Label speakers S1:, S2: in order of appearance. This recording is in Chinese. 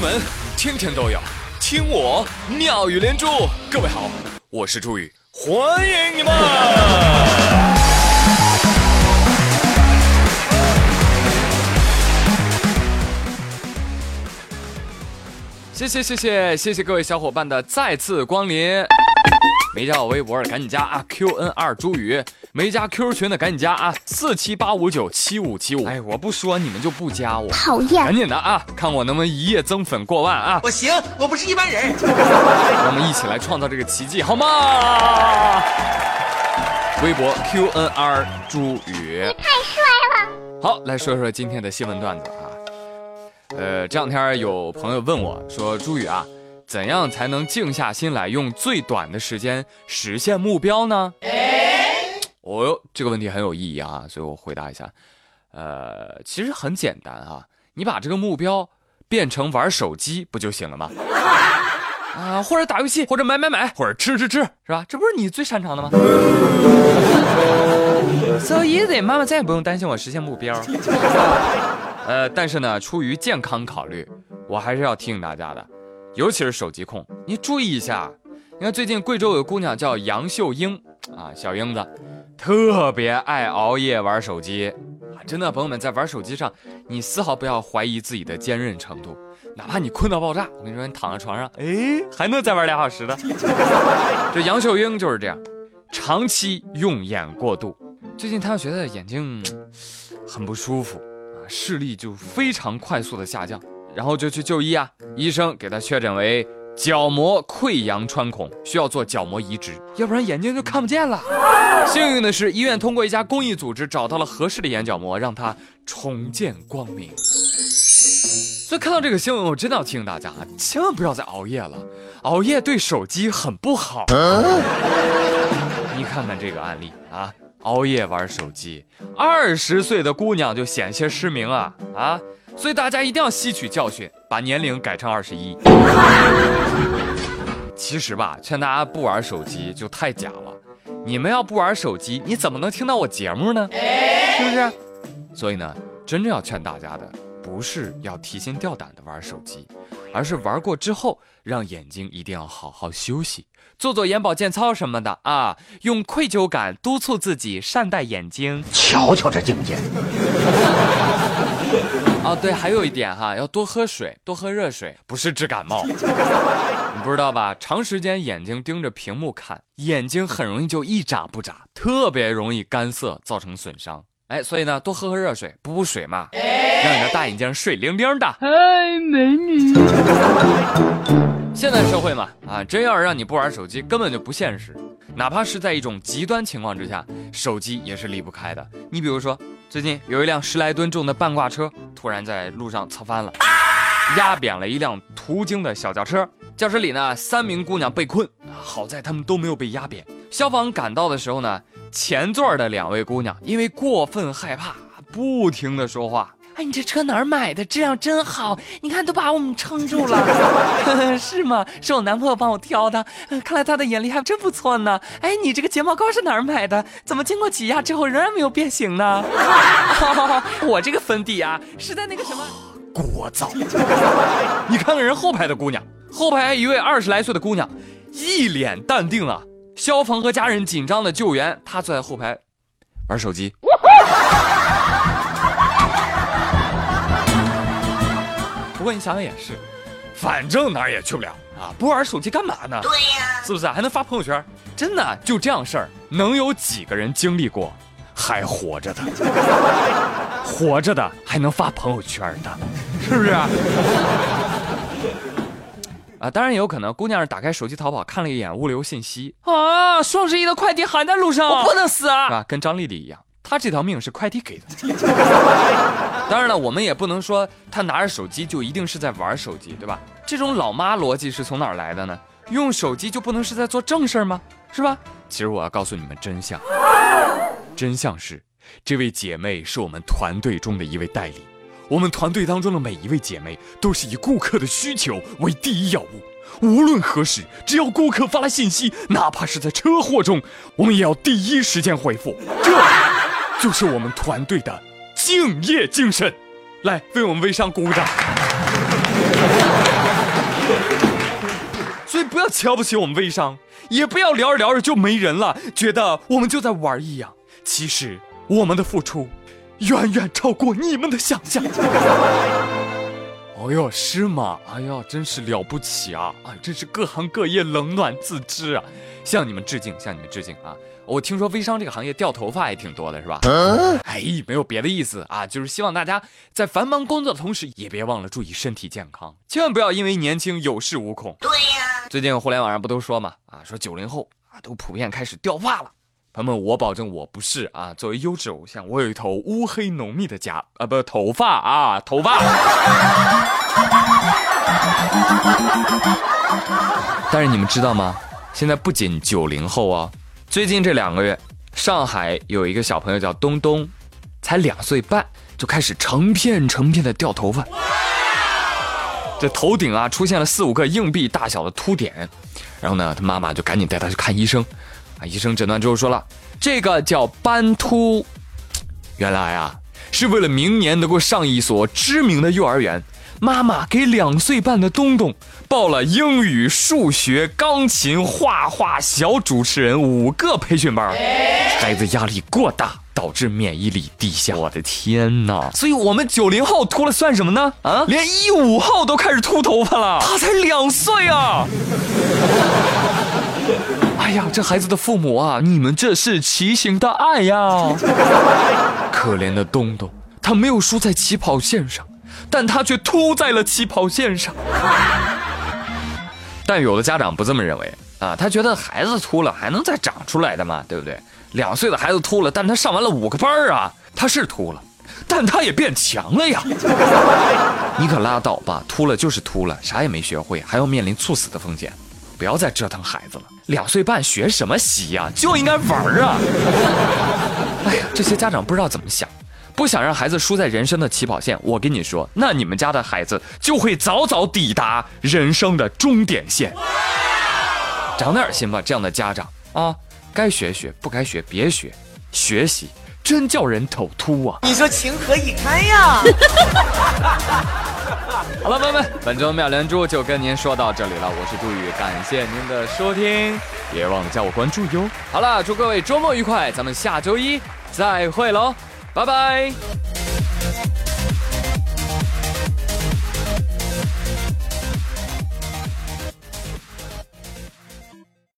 S1: 闻天天都有，听我妙语连珠。各位好，我是朱宇，欢迎你们！谢谢谢谢谢谢各位小伙伴的再次光临。没加我微博的赶紧加啊！QN 二朱宇，没加 QQ 群的赶紧加啊！四七八五九七五七五。哎，我不说你们就不加我，
S2: 讨厌！
S1: 赶紧的啊，看我能不能一夜增粉过万啊！
S3: 我行，我不是一般人。
S1: 让 我们一起来创造这个奇迹，好吗？微博 QNR 朱宇，
S2: 太帅了！
S1: 好，来说说今天的新闻段子啊。呃，这两天有朋友问我说：“朱宇啊。”怎样才能静下心来，用最短的时间实现目标呢？哦哟，这个问题很有意义啊，所以我回答一下。呃，其实很简单啊，你把这个目标变成玩手机不就行了吗？啊，或者打游戏，或者买买买，或者吃吃吃，是吧？这不是你最擅长的吗？So easy，妈妈再也不用担心我实现目标。呃，但是呢，出于健康考虑，我还是要提醒大家的。尤其是手机控，你注意一下。你看最近贵州有个姑娘叫杨秀英啊，小英子，特别爱熬夜玩手机啊。真的，朋友们在玩手机上，你丝毫不要怀疑自己的坚韧程度，哪怕你困到爆炸，我跟你说，你躺在床上，哎，还能再玩俩小时的。这杨秀英就是这样，长期用眼过度，最近她觉得眼睛很不舒服啊，视力就非常快速的下降。然后就去就医啊，医生给她确诊为角膜溃疡穿孔，需要做角膜移植，要不然眼睛就看不见了。幸运的是，医院通过一家公益组织找到了合适的眼角膜，让他重见光明。所以看到这个新闻，我真的要提醒大家啊，千万不要再熬夜了，熬夜对手机很不好。你看看这个案例啊，熬夜玩手机，二十岁的姑娘就险些失明啊啊！所以大家一定要吸取教训，把年龄改成二十一。其实吧，劝大家不玩手机就太假了。你们要不玩手机，你怎么能听到我节目呢？是不是？所以呢，真正要劝大家的，不是要提心吊胆的玩手机，而是玩过之后，让眼睛一定要好好休息，做做眼保健操什么的啊，用愧疚感督促自己善待眼睛。
S3: 瞧瞧这境界。
S1: 哦，对，还有一点哈，要多喝水，多喝热水，不是治感冒。你不知道吧？长时间眼睛盯着屏幕看，眼睛很容易就一眨不眨，特别容易干涩，造成损伤。哎，所以呢，多喝喝热水，补补水嘛，让你的大眼睛水灵灵的。哎，美女。现在社会嘛，啊，真要是让你不玩手机，根本就不现实。哪怕是在一种极端情况之下，手机也是离不开的。你比如说。最近有一辆十来吨重的半挂车突然在路上侧翻了，压扁了一辆途经的小轿车。轿车里呢，三名姑娘被困，好在她们都没有被压扁。消防赶到的时候呢，前座的两位姑娘因为过分害怕，不停的说话。哎，你这车哪儿买的？质量真好，你看都把我们撑住了。是吗？是我男朋友帮我挑的，看来他的眼力还真不错呢。哎，你这个睫毛膏是哪儿买的？怎么经过挤压之后仍然没有变形呢？我这个粉底啊，是在那个什么聒噪。你看看人后排的姑娘，后排一位二十来岁的姑娘，一脸淡定啊。消防和家人紧张的救援，她坐在后排玩手机。不过你想想也是，反正哪儿也去不了啊，不玩手机干嘛呢？
S3: 对呀，
S1: 是不是还能发朋友圈？真的就这样事儿，能有几个人经历过还活着的？活着的还能发朋友圈的，是不是？啊，当然也有可能，姑娘是打开手机淘宝看了一眼物流信息啊，双十一的快递还在路上，我不能死啊，是吧？跟张丽丽一样。她这条命是快递给的，当然了，我们也不能说他拿着手机就一定是在玩手机，对吧？这种老妈逻辑是从哪儿来的呢？用手机就不能是在做正事儿吗？是吧？其实我要告诉你们真相，真相是，这位姐妹是我们团队中的一位代理，我们团队当中的每一位姐妹都是以顾客的需求为第一要务，无论何时，只要顾客发来信息，哪怕是在车祸中，我们也要第一时间回复。这。就是我们团队的敬业精神，来为我们微商鼓鼓掌。所以不要瞧不起我们微商，也不要聊着聊着就没人了，觉得我们就在玩一样。其实我们的付出远远超过你们的想象。哦哟，是吗？哎呀，真是了不起啊！啊，真是各行各业冷暖自知啊！向你们致敬，向你们致敬啊！我听说微商这个行业掉头发也挺多的，是吧？哎，没有别的意思啊，就是希望大家在繁忙工作的同时，也别忘了注意身体健康，千万不要因为年轻有恃无恐。对呀，最近互联网上不都说嘛，啊，说九零后啊都普遍开始掉发了。朋友们，我保证我不是啊！作为优质偶像，我有一头乌黑浓密的夹啊，不，头发啊，头发。但是你们知道吗？现在不仅九零后啊，最近这两个月，上海有一个小朋友叫东东，才两岁半，就开始成片成片的掉头发，这头顶啊出现了四五个硬币大小的凸点，然后呢，他妈妈就赶紧带他去看医生。啊！医生诊断之后说了，这个叫斑秃，原来啊是为了明年能够上一所知名的幼儿园，妈妈给两岁半的东东报了英语、数学、钢琴、画画、小主持人五个培训班。孩子压力过大，导致免疫力低下。我的天哪！所以我们九零后秃了算什么呢？啊，连一五后都开始秃头发了，他才两岁啊！哎呀，这孩子的父母啊，你们这是畸形的爱呀！可怜的东东，他没有输在起跑线上，但他却秃在了起跑线上。但有的家长不这么认为啊，他觉得孩子秃了还能再长出来的嘛，对不对？两岁的孩子秃了，但他上完了五个班啊，他是秃了，但他也变强了呀！你可拉倒吧，秃了就是秃了，啥也没学会，还要面临猝死的风险。不要再折腾孩子了，两岁半学什么习呀？就应该玩儿啊！哎呀，这些家长不知道怎么想，不想让孩子输在人生的起跑线。我跟你说，那你们家的孩子就会早早抵达人生的终点线。长点心吧，这样的家长啊，该学学，不该学别学，学习真叫人头秃啊！
S2: 你说情何以堪呀？
S1: 好了，朋友们，本周妙连珠就跟您说到这里了。我是朱宇，感谢您的收听，别忘了加我关注哟。好了，祝各位周末愉快，咱们下周一再会喽，拜拜。